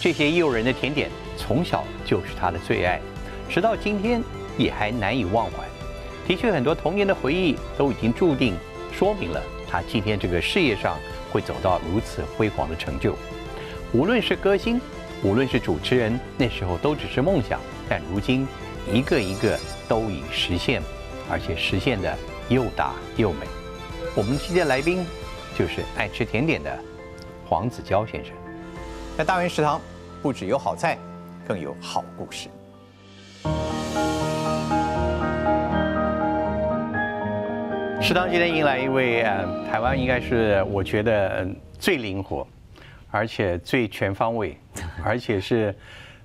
这些诱人的甜点从小就是他的最爱，直到今天也还难以忘怀。的确，很多童年的回忆都已经注定说明了他今天这个事业上会走到如此辉煌的成就。无论是歌星，无论是主持人，那时候都只是梦想，但如今一个一个都已实现，而且实现的又大又美。我们今天来宾就是爱吃甜点的黄子佼先生。在大圆食堂，不只有好菜，更有好故事。食堂今天迎来一位呃，台湾应该是我觉得最灵活，而且最全方位，而且是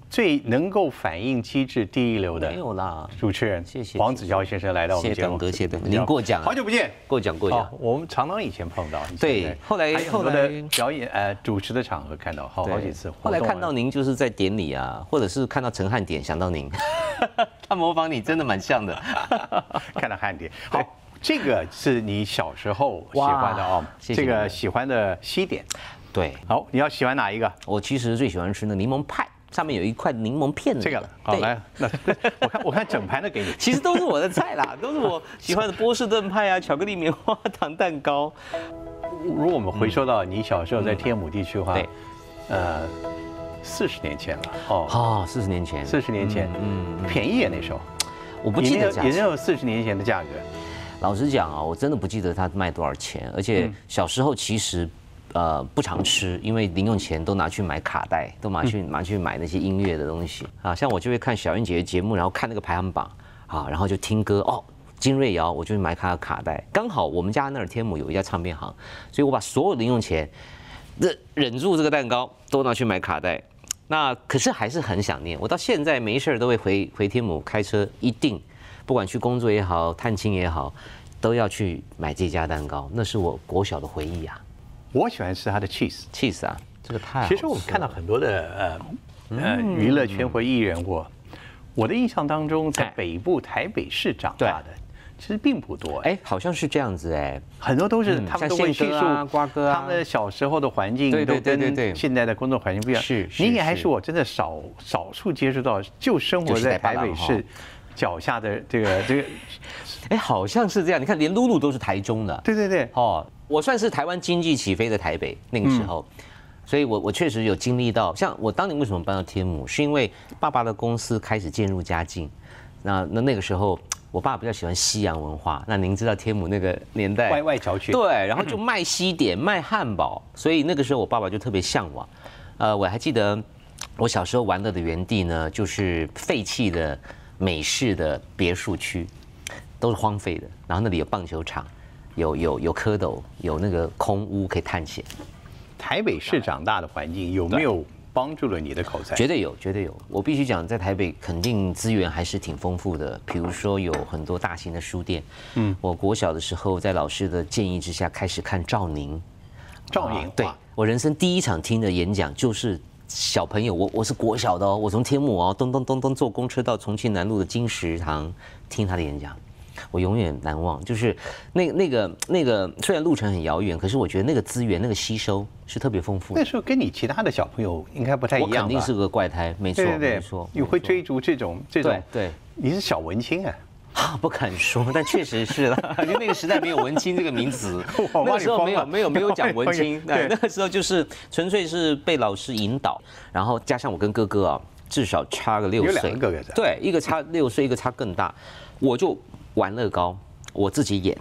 最能够反映机制第一流的没有啦，主持人，谢谢黄子佼先生来到我们节目，谢谢董哥，谢谢，您过奖了，好久不见，过奖过奖哦，。我们常常以前碰到，对后来后来的表演呃主持的场合看到，好好几次。后来看到您就是在典礼啊，或者是看到陈汉典想到您，他模仿你真的蛮像的。看到汉典。好，这个是你小时候喜欢的哦，谢谢这个喜欢的西点。对好，你要喜欢哪一个？我其实最喜欢吃那柠檬派，上面有一块柠檬片的那个这个了。好，对来，那 我看我看整盘的给你。其实都是我的菜啦，都是我喜欢的波士顿派啊，巧克力棉花糖蛋糕。如果我们回收到你小时候在天母地区的话对，呃，四十年前了哦，哦，四十年前，四十年前，嗯嗯，便宜啊那时候，我不记得。也也有四十年前的价格。老实讲啊，我真的不记得它卖多少钱，而且小时候其实。呃，不常吃，因为零用钱都拿去买卡带，都拿去拿去买那些音乐的东西啊。像我就会看小燕姐的节目，然后看那个排行榜啊，然后就听歌哦。金瑞瑶，我就去买她的卡带。刚好我们家那儿天母有一家唱片行，所以我把所有零用钱，忍忍住这个蛋糕都拿去买卡带。那可是还是很想念，我到现在没事都会回回天母开车，一定不管去工作也好，探亲也好，都要去买这家蛋糕，那是我国小的回忆啊。我喜欢吃它的 cheese，cheese 啊！这个太好其实我们看到很多的呃呃娱乐圈或艺人或，我的印象当中，在哎。北部台北市长大的，其实并不多。哎，哎，好像是这样子哎，很多都是嗯他们都会叙像宪哥啊述瓜哥啊。他们的小时候的环境都跟现在的工作环境不一样。是是你也还是。是我真的少少数接触到，就生活在台北市脚下的这个这个，哎，好像是这样。你看，连露露都是台中的，对对对，哦，我算是台湾经济起飞的台北那个时候，所以我我确实有经历到，像我当年为什么搬到天母，是因为爸爸的公司开始渐入佳境，那那那个时候。我爸比较喜欢西洋文化，那您知道天母那个年代，外外侨区。对，然后就卖西点、卖汉堡，所以那个时候我爸爸就特别向往。呃，我还记得我小时候玩乐的园地呢，就是废弃的美式的别墅区，都是荒废的。然后那里有棒球场，有有有蝌蚪，有那个空屋可以探险，台北市长大的环境有没有帮助了你的口才？绝对有，绝对有。我必须讲，在台北肯定资源还是挺丰富的，比如说有很多大型的书店。嗯，我国小的时候，在老师的建议之下，开始看赵宁。赵宁啊对我人生第一场听的演讲就是小朋友，我我是国小的哦，我从天母哦，咚咚咚咚坐公车到重庆南路的金石堂听他的演讲，我永远难忘。就是那那个那个，虽然路程很遥远，可是我觉得那个资源那个吸收是特别丰富的那。时候跟你其他的小朋友应该不太一样吧？肯定是个怪胎，没错对对对没错，，你会追逐这种这种对，对。你是小文青啊。啊，不敢说，但确实是了，因为那个时代没有文青这个名词，那个时候没有没有没有讲文青，对对，那个时候就是纯粹是被老师引导，然后加上我跟哥哥啊，至少差个六有两岁，个哥哥对，一个差六岁，一个差更大，我就玩乐高，我自己演，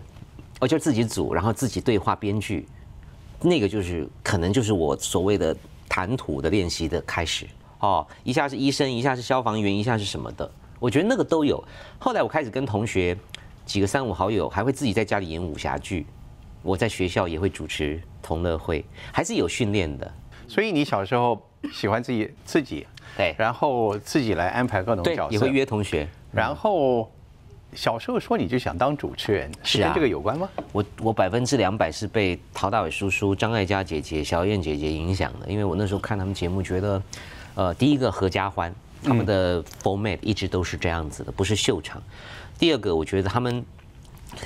我就自己组，然后自己对话编剧，那个就是可能就是我所谓的谈吐的练习的开始。哦，一下是医生，一下是消防员，一下是什么的，我觉得那个都有。后来我开始跟同学几个三五好友，还会自己在家里演武侠剧，我在学校也会主持同乐会，还是有训练的。所以你小时候喜欢自己 自己，对然后自己来安排各种角，色，也会约同学。然后小时候说你就想当主持人，是跟这个有关吗？我我百分之两百是被陶大伟叔叔、张艾嘉姐姐、小燕姐姐影响的，因为我那时候看他们节目，觉得，呃，第一个合家欢，他们的 format 一直都是这样子的，不是秀场；第二个，我觉得他们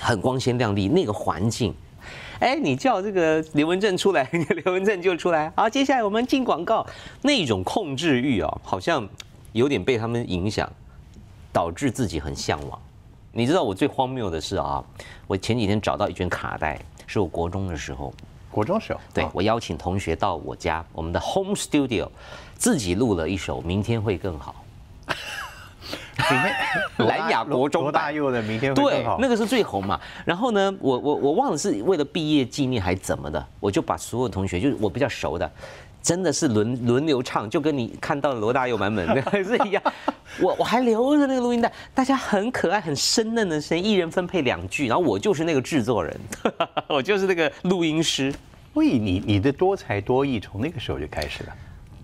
很光鲜亮丽，那个环境，哎，你叫这个刘文正出来，刘文正就出来。好，接下来我们进广告，那种控制欲哦，好像有点被他们影响，导致自己很向往。你知道我最荒谬的是啊，我前几天找到一卷卡带，是我国中的时候，国中时候，对我邀请同学到我家，我们的 home studio，自己录了一首《明天会更好》。里面 蓝雅国中罗大佑的明天会对更好，，那个是最红嘛。然后呢，我我我忘了是为了毕业纪念还怎么的，我就把所有同学，就是我比较熟的，真的是轮轮流唱，就跟你看到的罗大佑版本那个 是一样。我我还留着那个录音带，大家很可爱、很生嫩的声音，一人分配两句，然后我就是那个制作人，我就是那个录音师。所以你你的多才多艺从那个时候就开始了。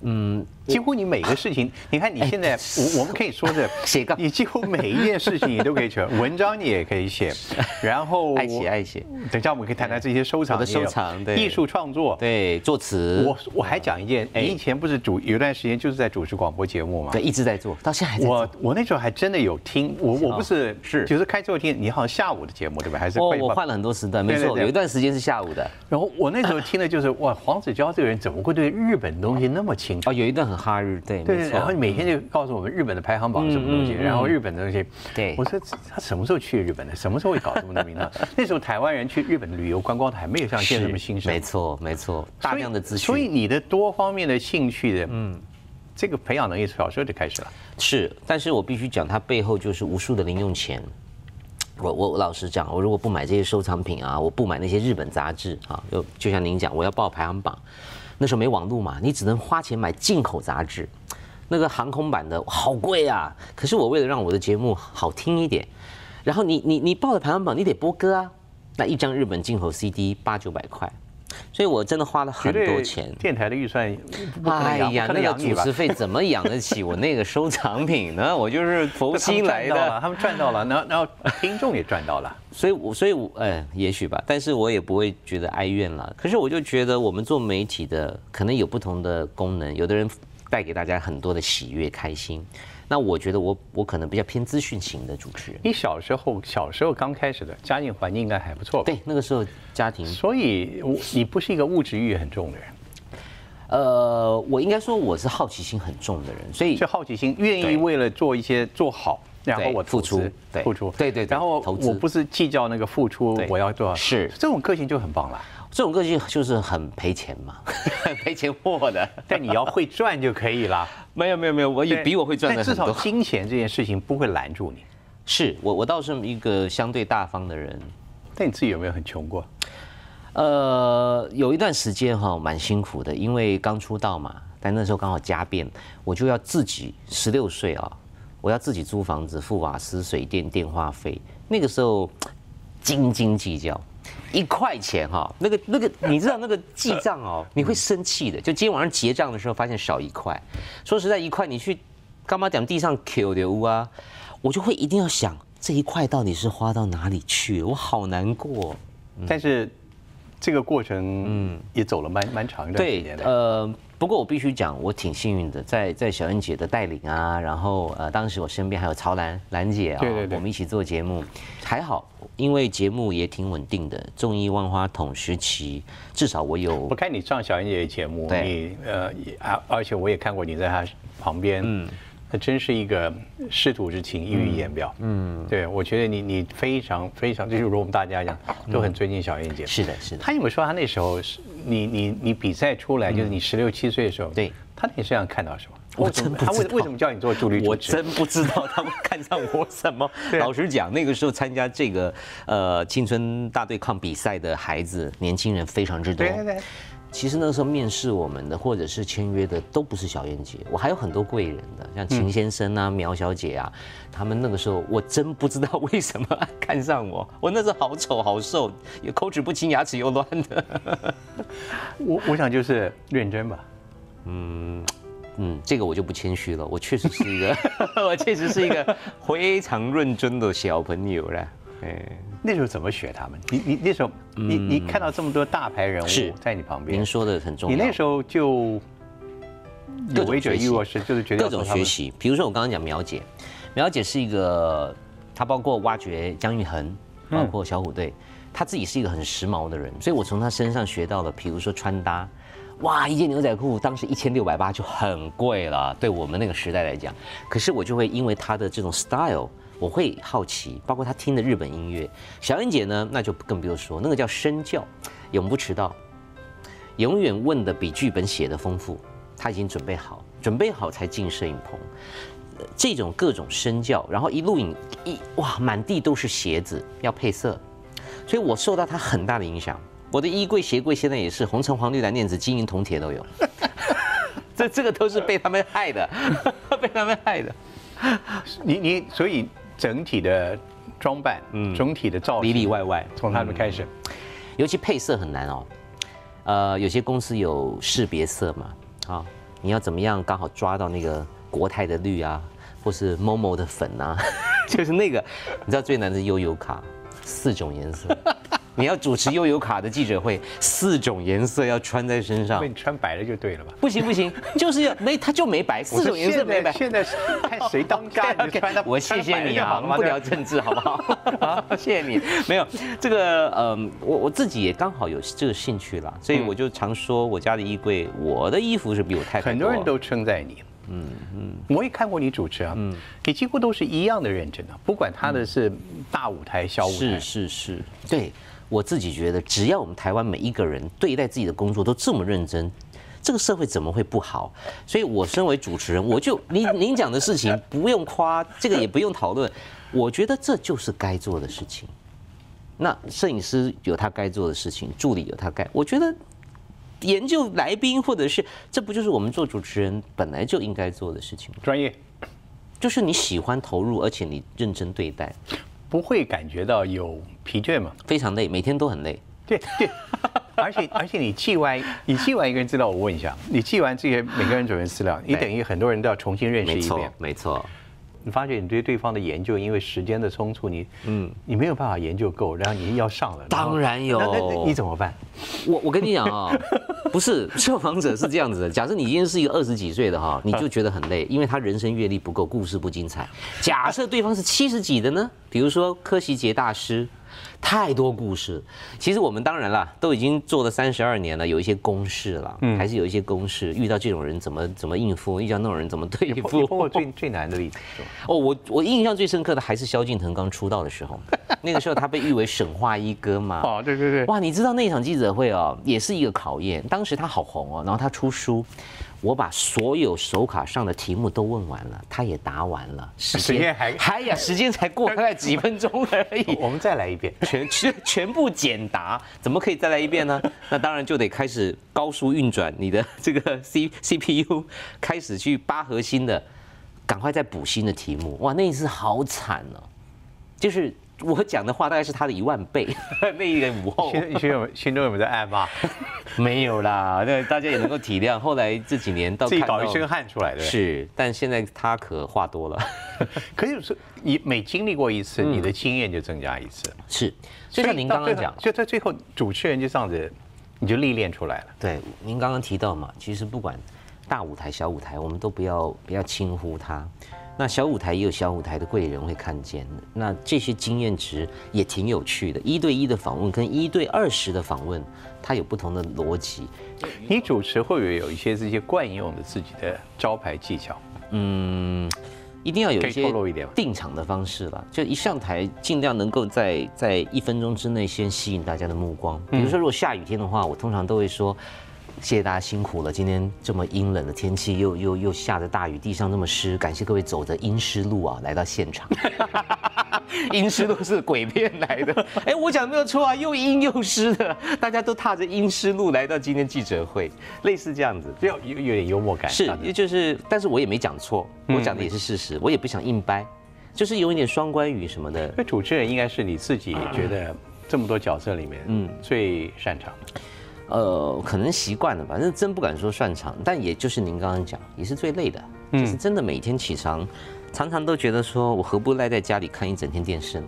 嗯，几乎你每个事情，你看你现在，我我们可以说是 写个你几乎每一件事情你都可以写，文章你也可以写，然后爱写爱写，等一下我们可以谈谈这些收藏，的收藏对艺术创作。对，作词，我我还讲一件，哎你以前不是主有一段时间就是在主持广播节目吗？对一直在做，到现在还在做。我我那时候还真的有听，我我不是是就是开车听，你好像下午的节目对吧？还是哦，我换了很多时段，没错，有一段时间是下午的。然后我那时候听的就是哇，黄子佼这个人怎么会对日本东西那么清楚？哦，有一段很哈日，对，对。然后你每天就告诉我们日本的排行榜是什么东西，然后日本的东西。对我说他什么时候去日本的？什么时候会搞这么多名堂？那时候台湾人去日本旅游观光的还没有像现在这么兴盛。没错，没错，大量的资讯。所以你的多方面的兴趣的，嗯，这个培养能力小时候就开始了。是，但是我必须讲，它背后就是无数的零用钱。我我我老实讲，我如果不买这些收藏品啊，我不买那些日本杂志啊，就就像您讲，我要报排行榜，那时候没网络嘛，你只能花钱买进口杂志，那个航空版的好贵啊。可是我为了让我的节目好听一点，然后你你你报了排行榜，你得播歌啊，那一张日本进口 CD 八九百块，所以我真的花了很多钱。电台的预算哎呀，那个主持？费怎么养得起我那个收藏品呢？我就是佛心来的，他们赚到了，然后然后听众也赚到了。所以我所以我哎，也许吧，但是我也不会觉得哀怨了。可是我就觉得我们做媒体的可能有不同的功能，有的人带给大家很多的喜悦、开心。那我觉得我我可能比较偏资讯型的主持人。你小时候小时候刚开始的家庭环境应该还不错吧？对，那个时候家庭所以我你不是一个物质欲很重的人，呃，我应该说我是好奇心很重的人，所以是好奇心，愿意为了做一些做好，然后我付出对付出，对对对然后我不是计较那个付出我要多少，是这种个性就很棒了。这种个性就是很赔钱嘛，很 赔钱货的。但你要会赚就可以了，没有没有没有，我也比我会赚的但至少。金钱这件事情不会拦住你。是我我倒是一个相对大方的人。但你自己有没有很穷过？呃，有一段时间哈蛮辛苦的，因为刚出道嘛，但那时候刚好家变，我就要自己十六岁啊，我要自己租房子、付瓦斯、水电、电话费。那个时候 斤斤计较，一块钱哈，那个那个，你知道那个记账哦，你会生气的。就今天晚上结账的时候，发现少一块。说实在，一块你去干嘛讲地上 Q 的屋啊，我就会一定要想这一块到底是花到哪里去了，我好难过。但是这个过程，嗯，也走了蛮蛮长一段时对间，的。呃，不过我必须讲，我挺幸运的，在在小燕姐的带领啊，然后呃，当时我身边还有曹兰兰姐啊，对对对。我们一起做节目，还好，因为节目也挺稳定的，综艺万花筒时期，至少我有我看你上小燕姐的节目，对。你呃而且我也看过你在她旁边，嗯，那真是一个师徒之情，溢于言表。嗯，对，我觉得你你非常非常，就是如我们大家一样，都很尊敬小燕姐。是的，是的，他有没有说他那时候是你你你比赛出来，就是你十六七岁的时候，对，他那身上看到什么？我真不知道他为为什么叫你做助理我？真不知道他们看上我什么。老实讲，那个时候参加这个呃青春大对抗比赛的孩子，年轻人非常之多。对对对。其实那个时候面试我们的或者是签约的都不是小燕姐，我还有很多贵人的，像秦先生啊、苗小姐啊，他们那个时候我真不知道为什么 看上我，我那时候好丑好瘦，也口齿不清，牙齿又乱的。我我想就是认真吧。嗯，嗯这个我就不谦虚了，我确实是一个，我确实是一个非常认真的小朋友啦。哎，那时候怎么学他们？你你那时候你你看到这么多大牌人物是在你旁边您，说的很重要。你那时候就有为者学习亦若是，就是觉得各种学习，比如说我刚刚讲苗姐，苗姐是一个，她包括挖掘姜育恒，包括小虎队，她自己是一个很时髦的人，所以我从她身上学到了，比如说穿搭，哇，一件牛仔裤当时一千六百八就很贵了，对我们那个时代来讲。可是我就会因为他的这种 style，我会好奇，包括他听的日本音乐。小燕姐呢，那就更不用说，那个叫身教，永不迟到，永远问的比剧本写的丰富。他已经准备好，准备好才进摄影棚。这种各种身教，然后一录影一哇，满地都是鞋子，要配色，所以我受到他很大的影响。我的衣柜、鞋柜现在也是红橙黄绿蓝靛紫金银铜铁都有，这这个都是被他们害的，被他们害的。你你所以整体的装扮，嗯，整体的造型里里外外。从他们开始，尤其配色很难哦。呃，有些公司有识别色嘛，啊，你要怎么样刚好抓到那个国泰的绿啊，或是 MOMO 的粉啊，就是那个，你知道最难的是悠游卡，四种颜色，你要主持悠游卡的记者会，四种颜色要穿在身上所以，你穿白了就对了吧？不行不行，就是要没他就没白，四种颜色没白。现在是看谁当家，你就穿它我谢谢你啊，我们不聊政治好不好？好，谢谢你。没有这个，嗯，我我自己也刚好有这个兴趣了，所以我就常说我家的衣柜，我的衣服是比我太太多很多人都称赞你。嗯嗯，我也看过你主持啊，嗯，你几乎都是一样的认真啊，不管他的是大舞台、小舞台是，是是，对我自己觉得，只要我们台湾每一个人对待自己的工作都这么认真。这个社会怎么会不好？所以我身为主持人，我就您 您讲的事情不用夸，这个也不用讨论，我觉得这就是该做的事情。那摄影师有他该做的事情，助理有他该，我觉得研究来宾或者是这不就是我们做主持人本来就应该做的事情吗？专业就是你喜欢投入，而且你认真对待，不会感觉到有疲倦吗？非常累，每天都很累。对对，而且而且你记完你记完一个人资料，我问一下，你记完这些每个人准备资料，你等于很多人都要重新认识没错一遍。，没错。你发觉你对对方的研究，因为时间的冲突，你嗯，你没有办法研究够，然后你要上了，当然有那那那你怎么办？我我跟你讲啊、不是受访者是这样子的。假设你今天是一个二十几岁的哈，你就觉得很累，因为他人生阅历不够，故事不精彩。假设对方是七十几的呢，比如说柯希杰大师，太多故事。其实我们当然啦，都已经做了三十二年了，有一些公式了，嗯还是有一些公式。遇到这种人怎么怎么应付，遇到那种人怎么对你付。碰过最 最难的例子？哦，我我印象最深刻的还是萧敬腾刚出道的时候，那个时候他被誉为省话一哥嘛。哦，对对对，哇，你知道那场记者会哦，也是一个考验。当时他好红哦，然后他出书，我把所有手卡上的题目都问完了，他也答完了，时时间还还呀，时间才过大概几分钟而已。我们再来一遍。全全全部简答，怎么可以再来一遍呢？那当然就得开始高速运转你的这个 C CPU，开始去扒核心的，赶快再补新的题目。哇，那一次好惨哦，就是我讲的话大概是他的一万倍，那一个午后心心中有心中有没有在暗骂？没有啦，那大家也能够体谅。后来这几年到自己搞一身汗出来的。是，但现在他可话多了，可是是你每经历过一次，你的经验就增加一次。是，就像您刚刚讲，就在最后主持人就这样子，你就历练出来了。对，您刚刚提到嘛，其实不管大舞台、小舞台，我们都不要不要轻忽它。那小舞台也有小舞台的贵人会看见的，那这些经验值也挺有趣的。一对一的访问跟一对二十的访问，它有不同的逻辑。你主持会不会有一些这些惯用的自己的招牌技巧？嗯，一定要有一些定场的方式了，就一上台尽量能够在在一分钟之内先吸引大家的目光。比如说，如果下雨天的话，我通常都会说。谢谢大家辛苦了，今天这么阴冷的天气，又又又下着大雨，地上那么湿，感谢各位走着阴湿路啊来到现场。阴湿路是鬼片来的，哎，我讲没有错啊，又阴又湿的，大家都踏着阴湿路来到今天记者会，类似这样子。要有有点幽默感。是，也就是，但是我也没讲错，我讲的也是事实，我也不想硬掰，就是有一点双关语什么的因。为主持人应该是你自己觉得这么多角色里面，嗯，最擅长的。呃，可能习惯了吧，那真不敢说擅长，但也就是您刚刚讲，也是最累的，就是真的每天起床，常常都觉得说我何不赖在家里看一整天电视呢？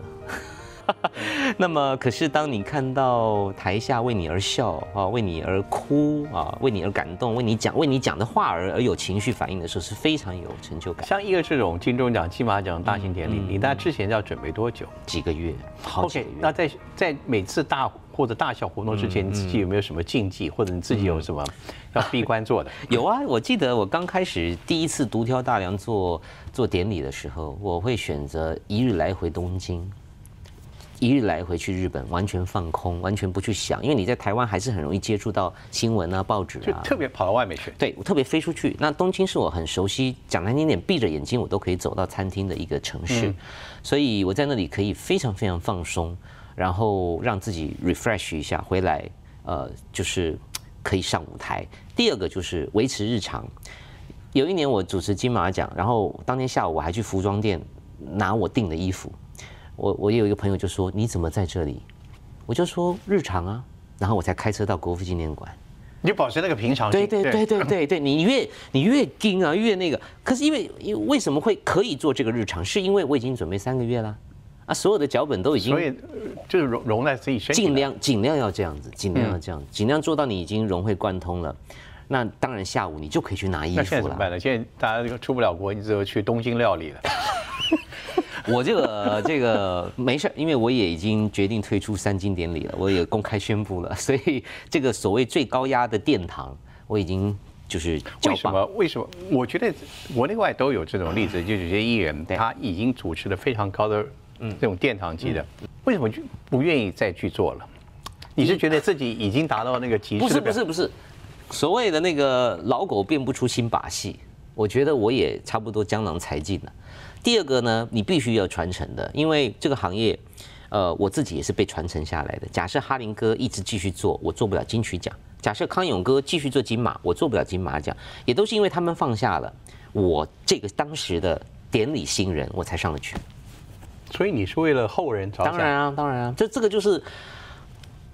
那么，可是当你看到台下为你而笑啊，为你而哭啊，为你而感动，为你讲为你讲的话而而有情绪反应的时候，是非常有成就感。像一个这种金钟奖、金马奖大型典礼，你大概之前要准备多久？几个月，好几个 OK，月。那在在每次大或者大小活动之前，你自己有没有什么禁忌，或者你自己有什么要闭关做的？有啊，我记得我刚开始第一次独挑大梁做做典礼的时候，我会选择一日来回东京，一日来回去日本，完全放空，完全不去想，因为你在台湾还是很容易接触到新闻啊、报纸啊。就特别跑到外面去。对我特别飞出去，那东京是我很熟悉，讲难听点，闭着眼睛我都可以走到餐厅的一个城市，所以我在那里可以非常非常放松，然后让自己 refresh 一下，回来呃就是可以上舞台。第二个就是维持日常。有一年我主持金马奖，然后当天下午我还去服装店拿我订的衣服，我我有一个朋友就说你怎么在这里？我就说日常啊，然后我才开车到国父纪念馆。你就保持那个平常心。对对对对对 对，你越你越盯啊，越那个。可是因为因为为什么会可以做这个日常？是因为我已经准备三个月了，啊，所有的脚本都已经所以呃就是融融在自己身体。尽。量尽量要这样子，尽量要这样，尽量做到你已经融会贯通了。那当然下午你就可以去拿衣服了。那现在怎么办呢？现在大家这个出不了国，你只有去东京料理了。我这个这个没事，因为我也已经决定退出三金典礼了，我也公开宣布了，所以这个所谓最高压的殿堂，我已经就是。为什么？为什么？我觉得国内外都有这种例子，就有些艺人他已经主持了非常高的这种殿堂级的，为什么就不愿意再去做了？你是觉得自己已经达到那个极致不是？不是不是，所谓的那个老狗变不出新把戏，我觉得我也差不多江郎才尽了。第二个呢，你必须要传承的，因为这个行业，呃，我自己也是被传承下来的。假设哈林哥一直继续做，我做不了金曲奖；假设康永哥继续做金马，我做不了金马奖，也都是因为他们放下了我这个当时的典礼新人，我才上得去。所以你是为了后人着想。当然啊，当然啊，这这个就是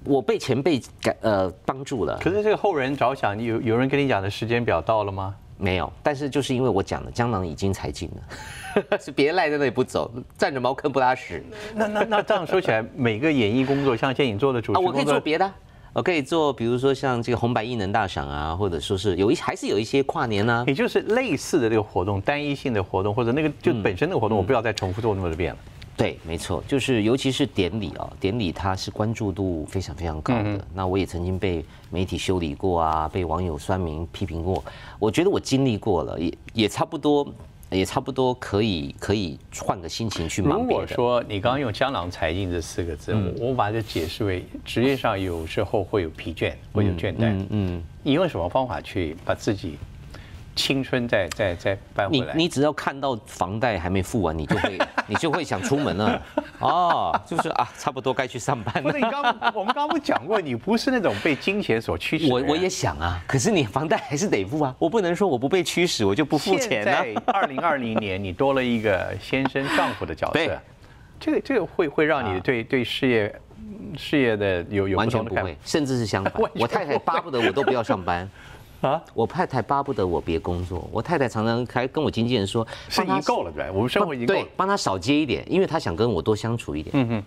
我被前辈感呃帮助了。可是这个后人着想，有有人跟你讲的时间表到了吗？没有，但是就是因为我讲的，江郎已经才尽了，是别赖在那里不走，站着茅坑不拉屎那那那这样说起来，每个演艺工作，像现在你做的主持啊！我可以做别的啊，我可以做，比如说像这个红白艺能大赏啊，或者说是有一还是有一些跨年啊，也就是类似的这个活动，单一性的活动，或者那个就本身那个活动，我不要再重复做那么多遍了。对，没错，就是尤其是典礼啊，典礼它是关注度非常非常高的。那我也曾经被媒体修理过啊，被网友酸民批评过。我觉得我经历过了，也也差不多，也差不多可以可以换个心情去如忙别的。果说你刚刚用“江郎才尽”这四个字，我我把这解释为职业上有时候会有疲倦，会有倦怠。嗯嗯，你用什么方法去把自己青春再再再搬回来？你你只要看到房贷还没付完，你就会 你就会想出门了。哦，就是啊，差不多该去上班了不是。你刚我们刚刚不讲过，你不是那种被金钱所驱使。我我也想啊，可是你房贷还是得付啊，我不能说我不被驱使，我就不付钱啊。现在二零二零年，你多了一个先生丈夫的角对色，这个这个会会让你对对事业嗯事业的有有完全不会，甚至是相反 我太太巴不得我都不要上班，啊，我太太巴不得我别工作。我太太常常还跟我经纪人说，是帮她已经够了，对吧？我们生活已经够了，。对帮他少接一点，因为他想跟我多相处一点。嗯嗯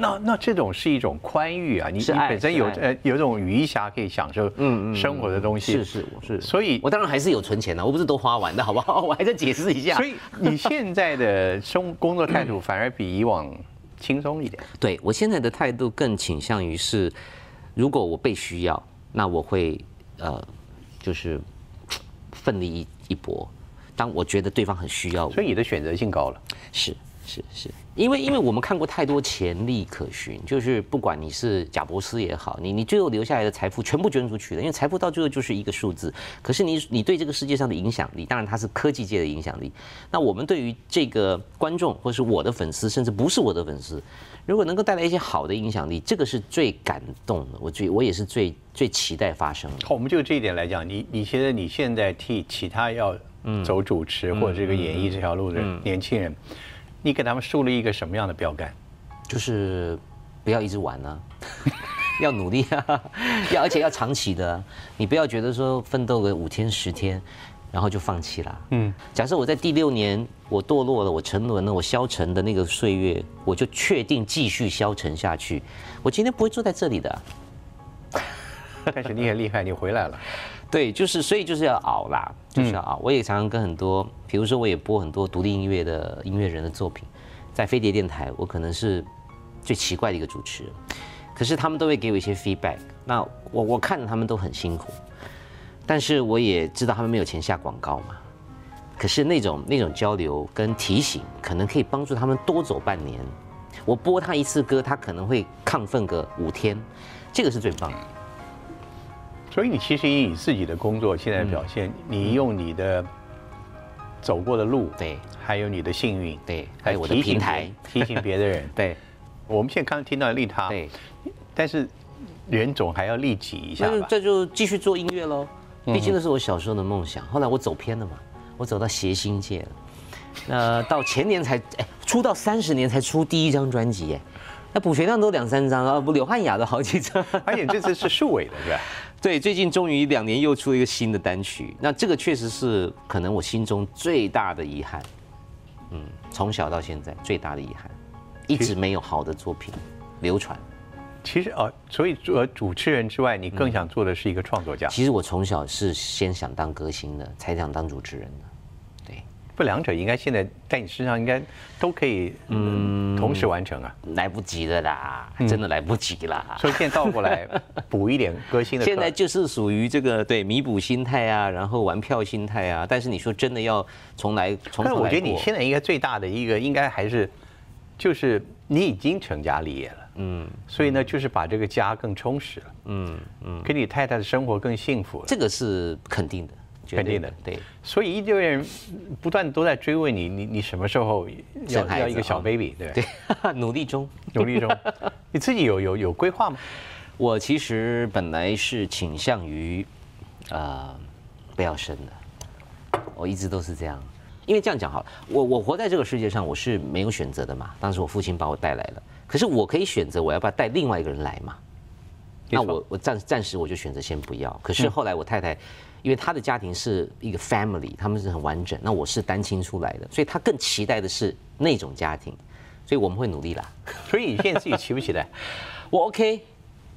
那那这种是一种宽裕啊，你你本身有呃有一种余暇可以享受嗯嗯生活的东西，是是我是，所以我当然还是有存钱的，我不是都花完的，好不好？我还在解释一下所。以你现在的生工作态度反而比以往轻松一点。对我现在的态度更倾向于是，如果我被需要，那我会呃，就是 奋力一一搏。当我觉得对方很需要我，所以你的选择性高了。是是是，因为因为我们看过太多潜力可循，就是不管你是贾伯斯也好，你你最后留下来的财富全部捐出去了，因为财富到最后就是一个数字。可是你你对这个世界上的影响力，当然它是科技界的影响力。那我们对于这个观众，或是我的粉丝，甚至不是我的粉丝，如果能够带来一些好的影响力，这个是最感动的。我最我也是最最期待发生的。好，我们就这一点来讲，你你觉得你现在替其他要走主持或者这个演艺这条路的年轻人，你给他们树立一个什么样的标杆？就是不要一直玩啊，要努力啊，要而且要长期的啊、你不要觉得说奋斗个五天十天，然后就放弃了。嗯，假设我在第六年我堕落了，我沉沦了，我消沉的那个岁月，我就确定继续消沉下去，我今天不会坐在这里的。但是你也厉害，你回来了。对，就是所以就是要熬啦，就是要熬。我也常常跟很多，比如说我也播很多独立音乐的音乐人的作品，在飞碟电台，我可能是最奇怪的一个主持人，可是他们都会给我一些 feedback。那我我看着他们都很辛苦，但是我也知道他们没有钱下广告嘛。可是那种那种交流跟提醒，可能可以帮助他们多走半年。我播他一次歌，他可能会亢奋个五天，这个是最棒的。所以你其实以你自己的工作现在表现，你用你的走过的路，对，还有你的幸运，对，还有我的平台提醒别的人，对。我们现在刚刚听到利他，对，但是人总还要利己一下吧。这就继续做音乐喽，毕竟那是我小时候的梦想。后来我走偏了嘛，我走到谐星界了。那到前年才哎，出道三十年才出第一张专辑哎，那补学量都两三张啊，不，刘汉雅的好几张。而且这次是数尾的是吧？对，最近终于两年又出了一个新的单曲，那这个确实是可能我心中最大的遗憾，嗯，从小到现在最大的遗憾，一直没有好的作品流传。其实哦，所以做主持人之外，你更想做的是一个创作家。其实我从小是先想当歌星的，才想当主持人的。不，两者应该现在在你身上应该都可以，嗯，同时完成啊。来不及了啦，真的来不及啦。所以现在倒过来 补一点歌星的。现在就是属于这个对弥补心态啊，然后玩票心态啊。但是你说真的要重来，重来。但我觉得你现在应该最大的一个应该还是，就是你已经成家立业了，嗯，所以呢，就是把这个家更充实了，嗯嗯，跟你太太的生活更幸福了。这个是肯定的。肯定的，对，所以一堆人不断都在追问你，你你什么时候要要一个小 baby？对对，努力中，努力中。你自己有有有规划吗？我其实本来是倾向于，呃，不要生的。我一直都是这样，因为这样讲好了，我我活在这个世界上，我是没有选择的嘛。当时我父亲把我带来了，可是我可以选择我要不要带另外一个人来嘛？那我我暂暂时我就选择先不要。可是后来我太太。因为他的家庭是一个 family，他们是很完整。那我是单亲出来的，所以他更期待的是那种家庭，所以我们会努力啦。所以你现在自己期不期待？我 OK。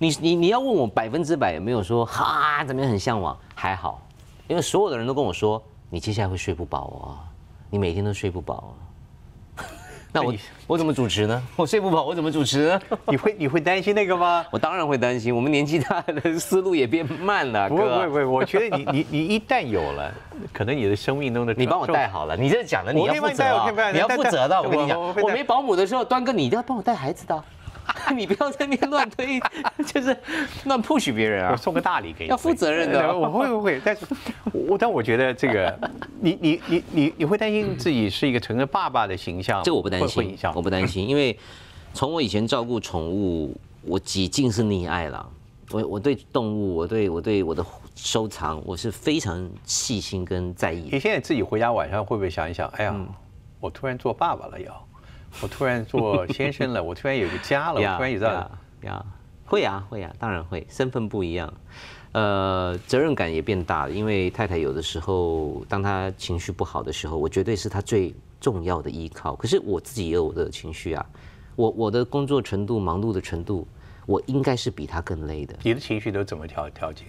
你你你要问我百分之百有没有说哈怎么样很向往？还好，因为所有的人都跟我说，你接下来会睡不饱哦，你每天都睡不饱。那我我怎么主持呢？我睡不饱，我怎么主持呢？你会你会担心那个吗？我当然会担心。我们年纪大的思路也变慢了。不会不会，我觉得你你你一旦有了，可能你的生命中的你帮我带好了。你这讲的你要负责，你要负责的。我跟你讲，我没保姆的时候，端哥你一定要帮我带孩子的。你不要在那边乱推，就是乱 push 别人啊！我送个大礼给你，要负责任的。我会不会？但是，我但我觉得这个，你你你你你会担心自己是一个成了爸爸的形象？这我不担心，我不担心，因为从我以前照顾宠物，我几近是溺爱了。我我对动物，我对我对我的收藏，我是非常细心跟在意。你现在自己回家晚上会不会想一想？哎呀，我突然做爸爸了要。我突然做先生了，我突然有个家了，我突然有这呀，会啊会啊，当然会，身份不一样，呃，责任感也变大了。因为太太有的时候，当她情绪不好的时候，我绝对是她最重要的依靠。可是我自己也有我的情绪啊，我我的工作程度、忙碌的程度，我应该是比她更累的。你的情绪都怎么调调节？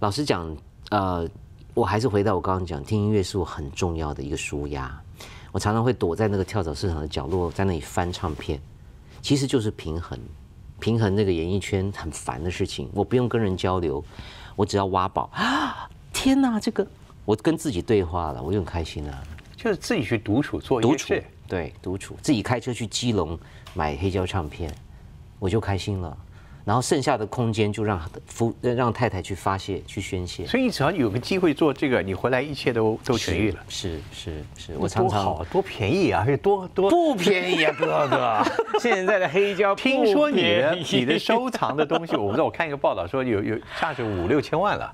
老实讲，呃，我还是回到我刚刚讲，听音乐是我很重要的一个舒压。我常常会躲在那个跳蚤市场的角落，在那里翻唱片，其实就是平衡，平衡那个演艺圈很烦的事情。我不用跟人交流，我只要挖宝啊！天哪，这个我跟自己对话了，我就很开心啊。就是自己去独处做独处，对，独处，自己开车去基隆买黑胶唱片，我就开心了。然后剩下的空间就让夫让太太去发泄去宣泄，所以你只要有个机会做这个，你回来一切都都痊愈了。是是是，我常常好多便宜啊，而且多多不便宜啊，哥哥。现在的黑胶，听说你的你的收藏的东西，我不知道，我看一个报道说有有价值五六千万了。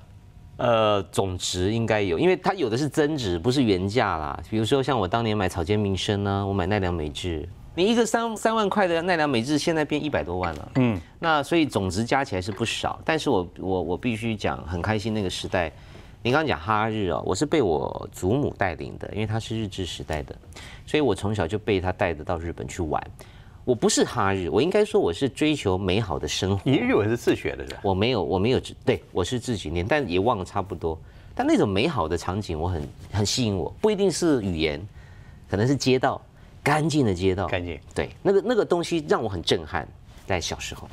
呃，总值应该有，因为它有的是增值，不是原价啦。比如说像我当年买草间弥生呢，我买奈良美智。你一个三三万块的奈良美智，现在变一百多万了。嗯，那所以总值加起来是不少。但是我我我必须讲，很开心那个时代，你刚刚讲哈日哦，我是被我祖母带领的，因为她是日治时代的，所以我从小就被她带着到日本去玩。我不是哈日，我应该说我是追求美好的生活。你日文是自学的是吧？我没有，我没有，对我是自己念，但也忘了差不多。但那种美好的场景，我很很吸引我，不一定是语言，可能是街道，干净的街道，干净。对，那个那个东西让我很震撼，在小时候，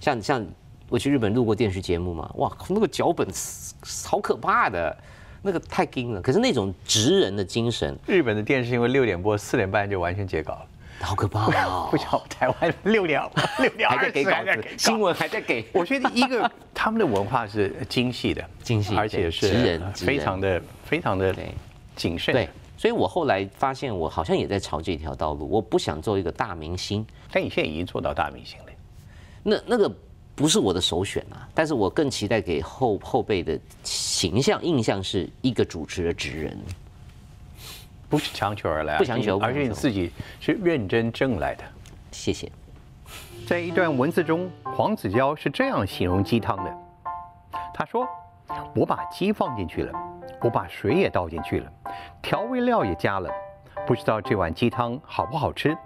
像像我去日本录过电视节目嘛，哇，那个脚本好可怕的，那个太硬了。可是那种直人的精神，日本的电视因为六点播，四点半就完全截稿了。好可怕哦！不晓台湾六点六点还在给稿子，新闻还在给。我觉得一个 他们的文化是精细的，精细，而且是非常的非常的谨慎。对，所以我后来发现，我好像也在朝这条道路。我不想做一个大明星，但你现在已经做到大明星了。那那个不是我的首选啊，但是我更期待给后后辈的形象印象是一个主持的职人。不是强求而来，不强求，而是你自己是认真挣来的。谢谢。在一段文字中，黄子佼是这样形容鸡汤的：他说，我把鸡放进去了，我把水也倒进去了，调味料也加了，不知道这碗鸡汤好不好吃，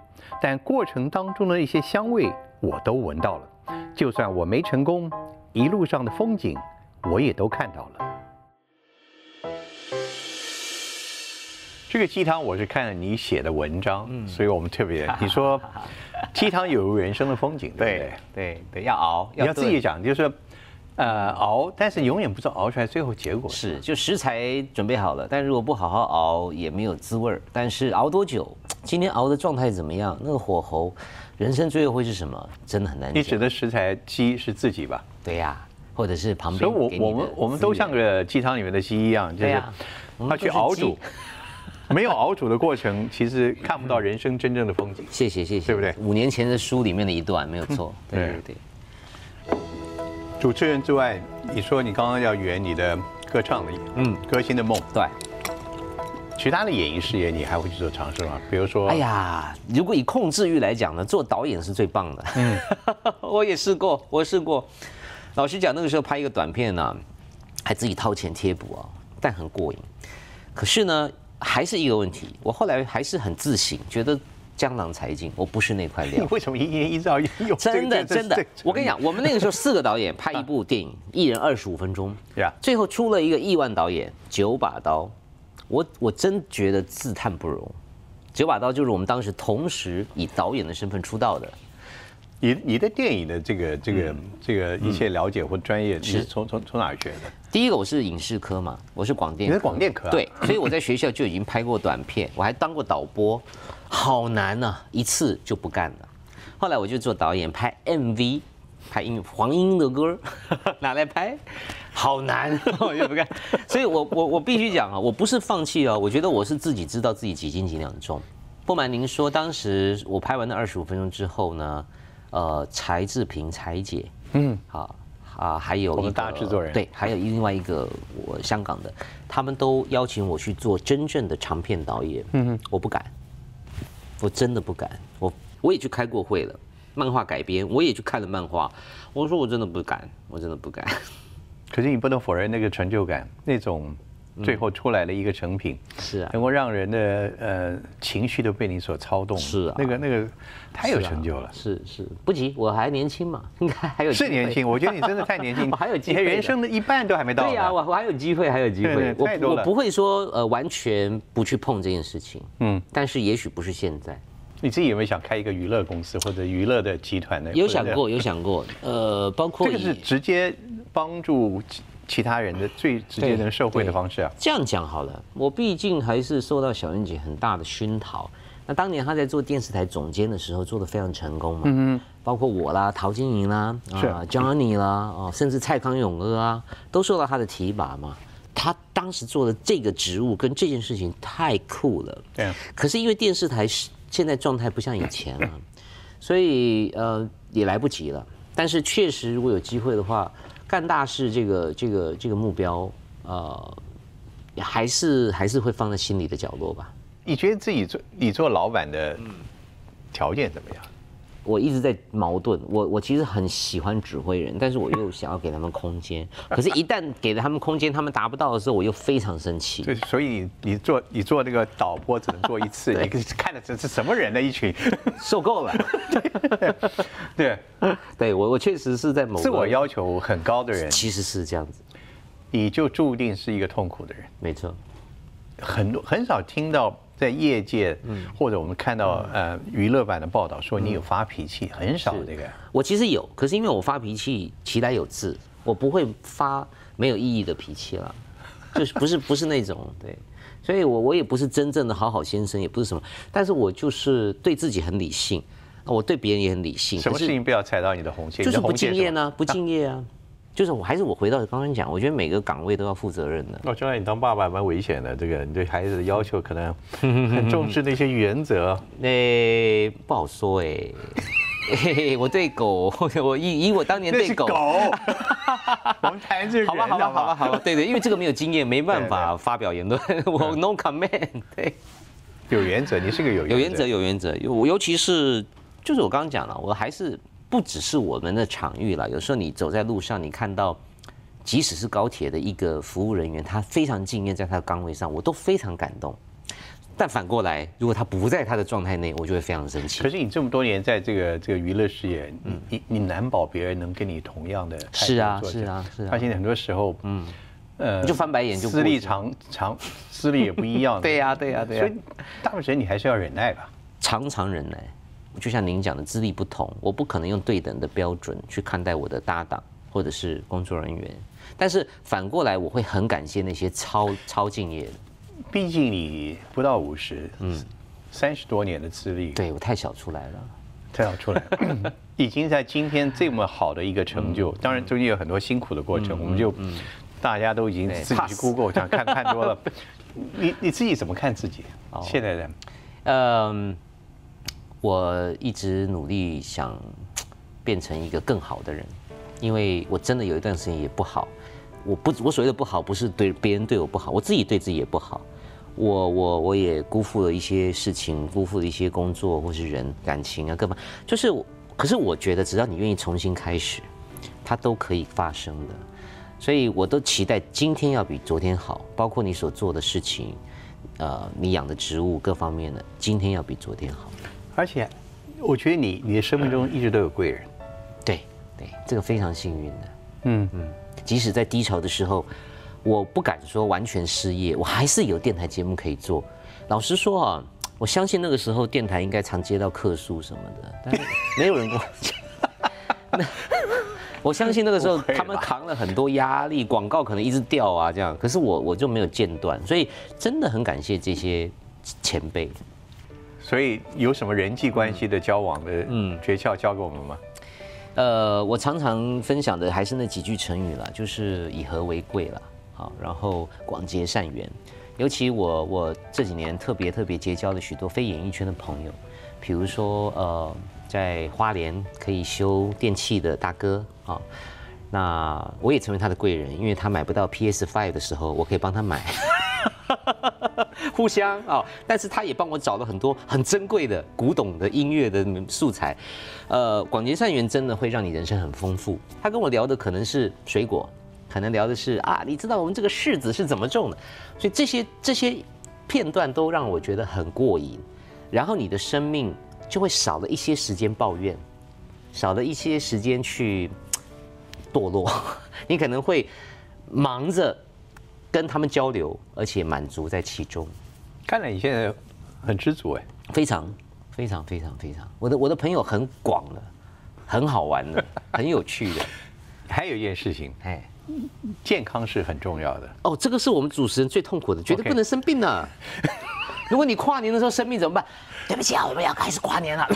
但过程当中的一些香味我都闻到了。就算我没成功，一路上的风景我也都看到了。这个鸡汤我是看了你写的文章，所以我们特别 你说鸡汤有人生的风景，对对对，要熬，你要自己讲，就是呃熬，但是永远不知道熬出来最后结果是，就食材准备好了，但如果不好好熬也没有滋味儿。但是熬多久，今天熬的状态怎么样，那个火候，人生最后会是什么，真的很难。你指的食材鸡是自己吧？对呀，或者是旁边。所以我我们我们都像个鸡汤里面的鸡一样，就是他去熬煮。没有熬煮的过程，其实看不到人生真正的风景。谢谢谢谢，对不对？五年前的书里面的一段没有错。对对对。主持人之外，你说你刚刚要圆你的歌唱的嗯歌星的梦。对。其他的演艺事业，你还会去做尝试吗？比如说，哎呀，如果以控制欲来讲呢，做导演是最棒的。嗯，我也试过，我试过。老实讲，那个时候拍一个短片呢，还自己掏钱贴补啊，但很过瘾。可是呢。还是一个问题，我后来还是很自省，觉得江郎才尽，我不是那块料。你 为什么一年一照有？真的真的，我跟你讲，我们那个时候四个导演拍一部电影，一人二十五分钟，对啊，最后出了一个亿万导演九把刀，我我真觉得自叹不如。九把刀就是我们当时同时以导演的身份出道的。你你的电影的这个这个这个一切了解或专业，你是从从从哪学的？第一个我是影视科嘛，我是广电。你是广电科？对，所以我在学校就已经拍过短片，我还当过导播，好难呐，一次就不干了。后来我就做导演，拍 MV，拍音黄英的歌，拿来拍，好难，我就不干。所以我我我必须讲啊，我不是放弃啊，我觉得我是自己知道自己几斤几两重。不瞒您说，当时我拍完那二十五分钟之后呢。呃，柴智屏、柴姐，嗯，好啊，还有我们大制作人，对，还有另外一个我香港的，他们都邀请我去做真正的长片导演，嗯哼，我不敢，我真的不敢，我我也去开过会了，漫画改编，我也去看了漫画，我说我真的不敢，我真的不敢，可是你不能否认那个成就感，那种。最后出来的一个成品，是啊，能够让人的呃情绪都被你所操动，是啊，那个那个太有成就了，是是，不急，我还年轻嘛，应该还有是年轻，我觉得你真的太年轻，我还有机会，人生的一半都还没到，对呀，我我还有机会，还有机会，我我不会说呃完全不去碰这件事情，嗯，但是也许不是现在，你自己有没有想开一个娱乐公司或者娱乐的集团呢？有想过，有想过，呃，包括这个是直接帮助。其他人的最直接的社会的方式啊，这样讲好了。我毕竟还是受到小燕姐很大的熏陶。那当年她在做电视台总监的时候，做的非常成功嘛。嗯嗯。包括我啦，陶晶莹啦，啊，Johnny 啦，啊，甚至蔡康永哥啊，都受到她的提拔嘛。他当时做的这个职务跟这件事情太酷了。对。可是因为电视台是现在状态不像以前了，所以呃也来不及了。但是确实，如果有机会的话。干大事这个这个这个目标，呃，还是还是会放在心里的角落吧。你觉得自己做你做老板的条件怎么样？我一直在矛盾，我我其实很喜欢指挥人，但是我又想要给他们空间，可是，一旦给了他们空间，他们达不到的时候，我又非常生气。对，所以你你做你做那个导播只能做一次，你看的这是什么人呢？一群 受够了。对，对我我确实是在某自我要求很高的人，其实是这样子，你就注定是一个痛苦的人。没错，很多很少听到。在业界，或者我们看到呃娱乐版的报道说你有发脾气，很少这个。我其实有，可是因为我发脾气其来有自，我不会发没有意义的脾气了，就是不是不是那种对，所以我我也不是真正的好好先生，也不是什么，但是我就是对自己很理性，我对别人也很理性。什么事情不要踩到你的红线？就是不敬业呢，不敬业啊。就是我还是我回到刚刚讲，我觉得每个岗位都要负责任的。哦，将来你当爸爸蛮危险的，这个你对孩子的要求可能很重视那些原则。那不好说哎，我对狗，我以以我当年对狗，我们谈这个好吧好吧好吧好吧，对对，因为这个没有经验，没办法发表言论，我 no comment。对，有原则，你是个有有原则有原则，尤尤其是就是我刚刚讲了，我还是。不只是我们的场域了，有时候你走在路上，你看到，即使是高铁的一个服务人员，他非常敬业，在他的岗位上，我都非常感动。但反过来，如果他不在他的状态内，我就会非常生气。可是你这么多年在这个这个娱乐事业，嗯你你难保别人能跟你同样的是啊是啊是啊。发现很多时候，嗯呃，就翻白眼就资历长长资历也不一样。对呀对呀对呀。所以大部分人你还是要忍耐吧，常常忍耐。就像您讲的，资历不同，我不可能用对等的标准去看待我的搭档或者是工作人员。但是反过来，我会很感谢那些超超敬业的。毕竟你不到五十，嗯，三十多年的资历，对我太小出来了，太小出来了，已经在今天这么好的一个成就。当然中间有很多辛苦的过程，我们就大家都已经自己去 Google 想看看多了。你你自己怎么看自己？现在的，嗯。我一直努力想变成一个更好的人，因为我真的有一段时间也不好。我不，我所谓的不好，不是对别人对我不好，我自己对自己也不好。我我我也辜负了一些事情，辜负了一些工作或是人感情啊，各方。就是，可是我觉得只要你愿意重新开始，它都可以发生的。所以我都期待今天要比昨天好，包括你所做的事情，呃，你养的植物各方面的，今天要比昨天好。而且，我觉得你你的生命中一直都有贵人，对对，这个非常幸运的。嗯嗯，即使在低潮的时候，我不敢说完全失业，我还是有电台节目可以做。老实说啊，我相信那个时候电台应该常接到客诉什么的，但是 没有人跟我讲。我相信那个时候他们扛了很多压力，广告可能一直掉啊这样，可是我我就没有间断，所以真的很感谢这些前辈。所以有什么人际关系的交往的嗯诀窍教给我们吗？呃，我常常分享的还是那几句成语了，就是以和为贵了，好，然后广结善缘。尤其我我这几年特别特别结交了许多非演艺圈的朋友，比如说呃，在花莲可以修电器的大哥啊，那我也成为他的贵人，因为他买不到 PS Five 的时候，我可以帮他买。互相啊，但是他也帮我找了很多很珍贵的古董的音乐的素材，呃，广结善缘真的会让你人生很丰富。他跟我聊的可能是水果，可能聊的是啊，你知道我们这个柿子是怎么种的，所以这些这些片段都让我觉得很过瘾。然后你的生命就会少了一些时间抱怨，少了一些时间去堕落，你可能会忙着。跟他们交流，而且满足在其中。看来你现在很知足哎，非常非常非常非常。我的我的朋友很广的，很好玩的，很有趣的。还有一件事情，哎，健康是很重要的。哦，这个是我们主持人最痛苦的，绝对不能生病呢。如果你跨年的时候生病怎么办？对不起啊，我们要开始跨年了。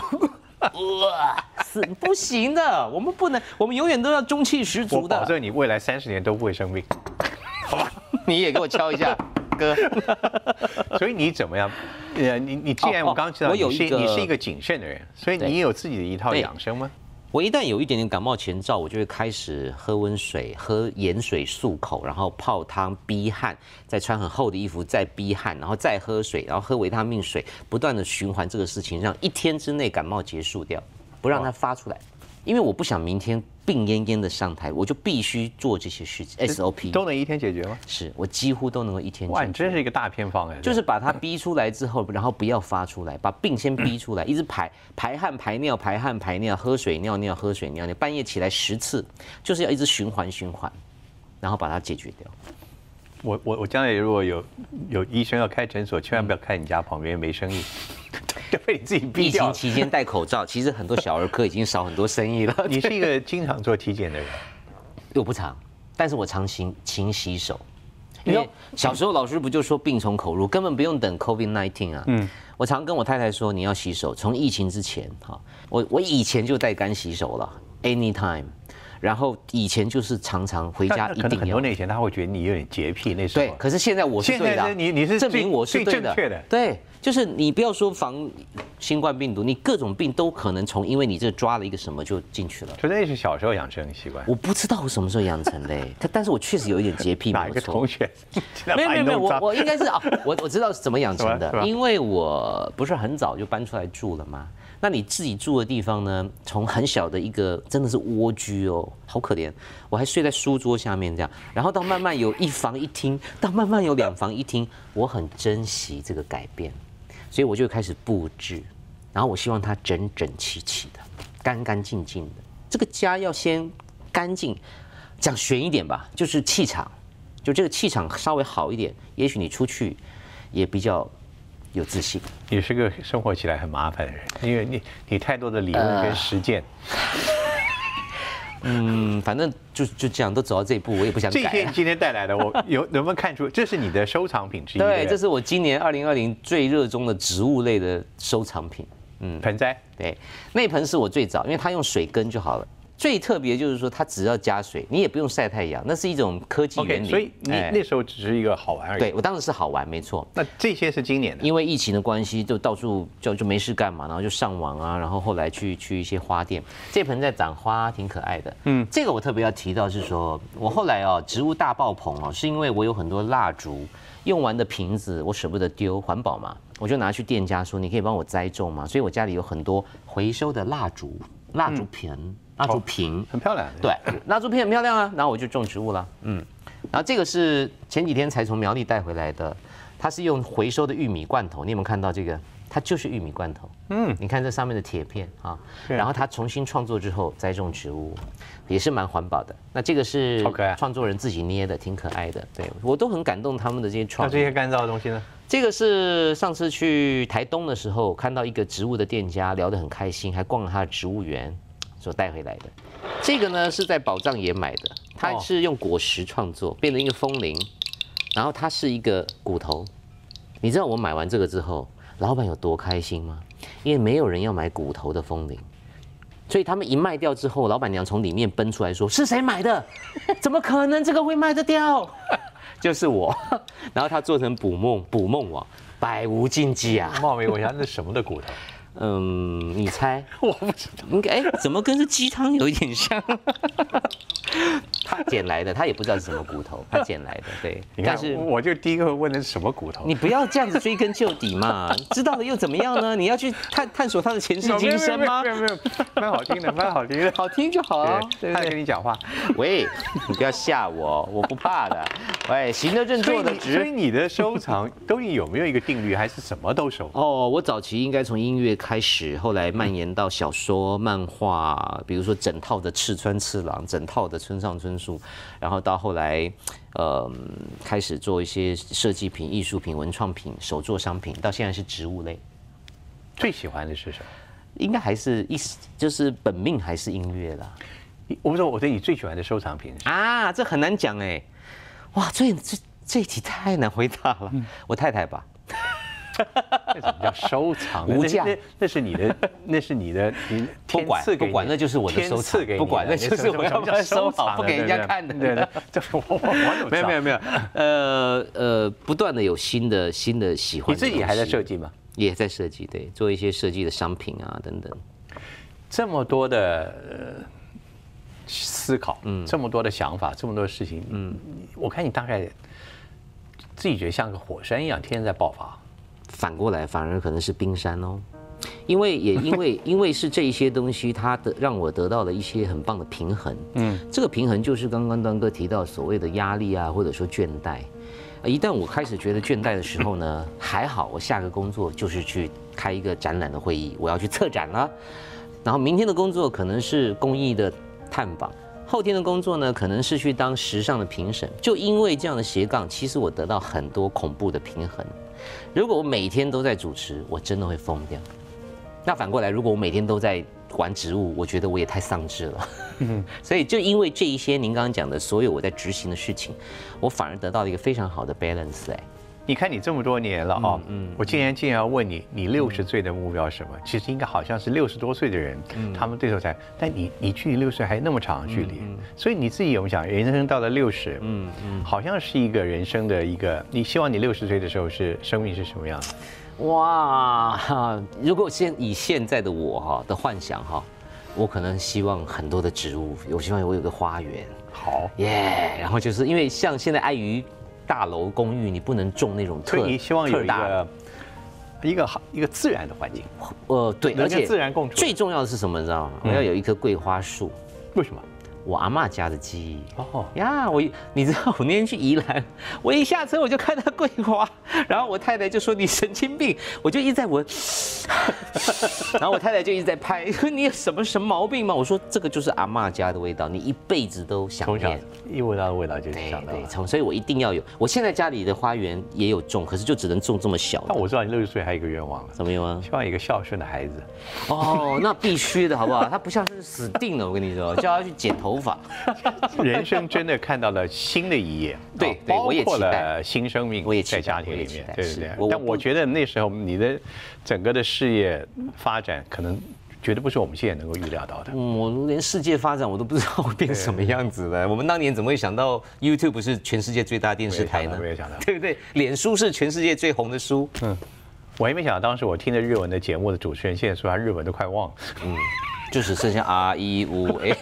是不行的，我们不能，我们永远都要中气十足的。保证你未来三十年都不会生病。好吧，你也给我敲一下，哥。所以你怎么样？呃，你你既然我刚刚知道你是你是一个谨慎的人，所以你有自己的一套养生吗？我一旦有一点点感冒前兆，我就会开始喝温水、喝盐水漱口，然后泡汤逼汗，再穿很厚的衣服再逼汗，然后再喝水，然后喝维他命水，不断的循环这个事情，让一天之内感冒结束掉。不让它发出来，因为我不想明天病恹恹的上台，我就必须做这些事情 SOP，都能一天解决吗？是我几乎都能够一天哇，解决。你真是一个大偏方哎！就是把它逼出来之后，然后不要发出来，把病先逼出来，一直排排汗排尿排汗排尿，喝水尿尿喝水尿尿，半夜起来十次，就是要一直循环循环，然后把它解决掉。我我我将来如果有有医生要开诊所，千万不要开你家旁边，没生意，就被你自己逼疫。情期间戴口罩，其实很多小儿科已经少很多生意了。你是一个经常做体检的人，我不常，但是我常勤勤洗手。因你为小时候老师不就说病从口入，根本不用等 COVID nineteen 啊。嗯，我常跟我太太说，你要洗手，从疫情之前哈，我我以前就带干洗手了，anytime。然后以前就是常常回家一定要。很多年前他会觉得你有点洁癖，那时候对，可是现在我是对的你你是证明我是最对的，正确的对，就是你不要说防新冠病毒，你各种病都可能从因为你这抓了一个什么就进去了。所以那是小时候养成的习惯。我不知道我什么时候养成的他，但 但是我确实有一点洁癖，哪个同学？没有没有没有，我我应该是啊，我我知道是怎么养成的 因为我不是很早就搬出来住了吗？那你自己住的地方呢？从很小的一个真的是蜗居哦，好可怜，我还睡在书桌下面这样，然后到慢慢有一房一厅，到慢慢有两房一厅，我很珍惜这个改变，所以我就开始布置，然后我希望它整整齐齐的，干干净净的。这个家要先干净，讲玄一点吧，就是气场。就这个气场稍微好一点，也许你出去也比较有自信。你是个生活起来很麻烦的人，因为你你太多的理论跟实践。嗯，反正就就这样，都走到这一步，我也不想改了。这些你今天带来的，我有能不能看出这是你的收藏品之一？对，这是我今年二零二零最热衷的植物类的收藏品。嗯，盆栽。对，那盆是我最早，因为它用水根就好了。最特别就是说，它只要加水，你也不用晒太阳，那是一种科技原理。所以你哎那时候只是一个好玩而已。对，我当时是好玩，没错。那这些是今年的。因为疫情的关系，就到处就就没事干嘛，然后就上网啊，然后后来去去一些花店，这盆在长花，挺可爱的。嗯，这个我特别要提到是说，我后来哦，植物大爆棚哦，是因为我有很多蜡烛，用完的瓶子我舍不得丢，环保嘛，我就拿去店家说，你可以帮我栽种吗？所以我家里有很多回收的蜡烛、蜡烛瓶、蜡烛瓶。很漂亮。对，蜡烛瓶很漂亮啊，然后我就种植物了，嗯，然后这个是前几天才从苗栗带回来的，它是用回收的玉米罐头，你有没有看到这个？它就是玉米罐头，嗯，你看这上面的铁片啊，然后它重新创作之后栽种植物，也是蛮环保的。那这个是创作人自己捏的，挺可爱的，对我都很感动他们的这些那创那。这些干燥的东西呢？这个是上次去台东的时候看到一个植物的店家，聊得很开心，还逛了他的植物园，所带回来的。这个呢是在宝藏野买的，它哦是用果实创作，变成一个风铃，然后它是一个骨头。你知道我买完这个之后，老板有多开心吗？因为没有人要买骨头的风铃。所以他们一卖掉之后，老板娘从里面奔出来说：“是谁买的？怎么可能这个会卖得掉？” 就是我。然后他做成捕梦捕梦网，百无禁忌啊。冒昧问一下，那是什么的骨头？嗯，你猜？我不知道。应该哎，怎么跟这鸡汤有一点像？他捡来的，他也不知道是什么骨头，他捡来的，对。但，是我就第一个问的是什么骨头？你不要这样子追根究底嘛，知道了又怎么样呢？你要去探探索他的前世今生吗没？有没有蛮好听的，蛮好听的。好听就好啊，他？跟你讲话，喂，你不要吓我，我不怕的。喂，行得正坐得直所以。你的收藏都有没有一个定律，还是什么都收？哦，我早期应该从音乐开始，后来蔓延到小说、漫画，比如说整套的赤川次郎，整套的村上春树，然后到后来，呃，开始做一些设计品、艺术品、文创品、手作商品，到现在是植物类，最喜欢的是什么？应该还是一就是本命还是音乐啦。我不知道，我对你最喜欢的收藏品是啊，这很难讲哎，哇，这这这一题太难回答了。我太太吧，那什么叫收藏呢？无价那是你的，那是你的，你 不管天赐给你不管那就是我的收藏天赐给不管那就是我要什么叫收好藏不给人家看的对对，这 我我我怎么知道没有没有没有，呃呃，不断的有新的新的喜欢。你自己还在设计吗？也在设计，对，做一些设计的商品啊等等。这么多的呃思考，嗯，这么多的想法，这么多的事情，嗯，我看你大概自己觉得像个火山一样，天天在爆发。反过来，反而可能是冰山哦，因为也因为 因为是这一些东西，它的让我得到了一些很棒的平衡。嗯，这个平衡就是刚刚端哥提到所谓的压力啊，或者说倦怠。一旦我开始觉得倦怠的时候呢，还好，我下个工作就是去开一个展览的会议，我要去策展了。然后明天的工作可能是公益的探访，后天的工作呢可能是去当时尚的评审。就因为这样的斜杠，其实我得到很多恐怖的平衡。如果我每天都在主持，我真的会疯掉。那反过来，如果我每天都在玩植物，我觉得我也太丧志了。所以就因为这一些您刚刚讲的所有我在执行的事情，我反而得到了一个非常好的 balance 哎。你看你这么多年了啊，我竟然竟然要问你，你六十岁的目标是什么？其实应该好像是六十多岁的人，他们对手才，但你你距离六十岁还那么长的距离，所以你自己有没有想，人生到了六十，嗯嗯，好像是一个人生的一个，你希望你六十岁的时候是生命是什么样？哇，如果现以现在的我哈的幻想哈，我可能希望很多的植物，我希望我有个花园，好。耶，然后就是因为像现在碍于大楼公寓，你不能种那种特你希望有一个一个好一个自然的环境，呃对，而且自然共处，最重要的是什么你知道吗？我要有一棵桂花树，为什么？我阿妈家的记忆哦呀，我你知道我那天去宜兰，我一下车我就看到桂花，然后我太太就说你神经病，我就一直在闻，然后我太太就一直在拍，说你有什么什么毛病吗？我说这个就是阿妈家的味道，你一辈子都想念，一闻到的味道就想到，对，从所以我一定要有。我现在家里的花园也有种，可是就只能种这么小。那我知道你六十岁还有一个愿望了，什么愿望？希望有一个孝顺的孩子。哦，那必须的好不好？他不孝顺死定了，我跟你说，叫他去剪头。头发，人生真的看到了新的一页，对，包括了新生命，我也在家庭里面，对对对。但我觉得那时候你的整个的事业发展，可能绝对不是我们现在能够预料到的。嗯，我连世界发展我都不知道会变什么样子的。我们当年怎么会想到 YouTube 是全世界最大电视台呢？我也想到，对不对？脸书是全世界最红的书。嗯，我也没想到，当时我听的日文的节目的主持人，现在说他日文都快忘了。嗯。就只剩下 R E U A，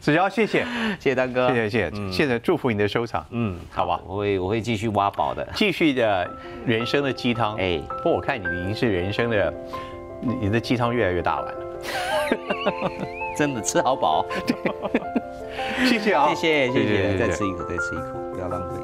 子乔，谢谢，谢谢大哥，谢谢谢谢，现在祝福你的收藏，嗯，好吧，我会我会继续挖宝的，继续的人生的鸡汤，哎，不过我看你已经是人生的，你的鸡汤越来越大碗了，真的吃好饱，对 谢谢啊，谢谢谢谢，再吃一口，再吃一口。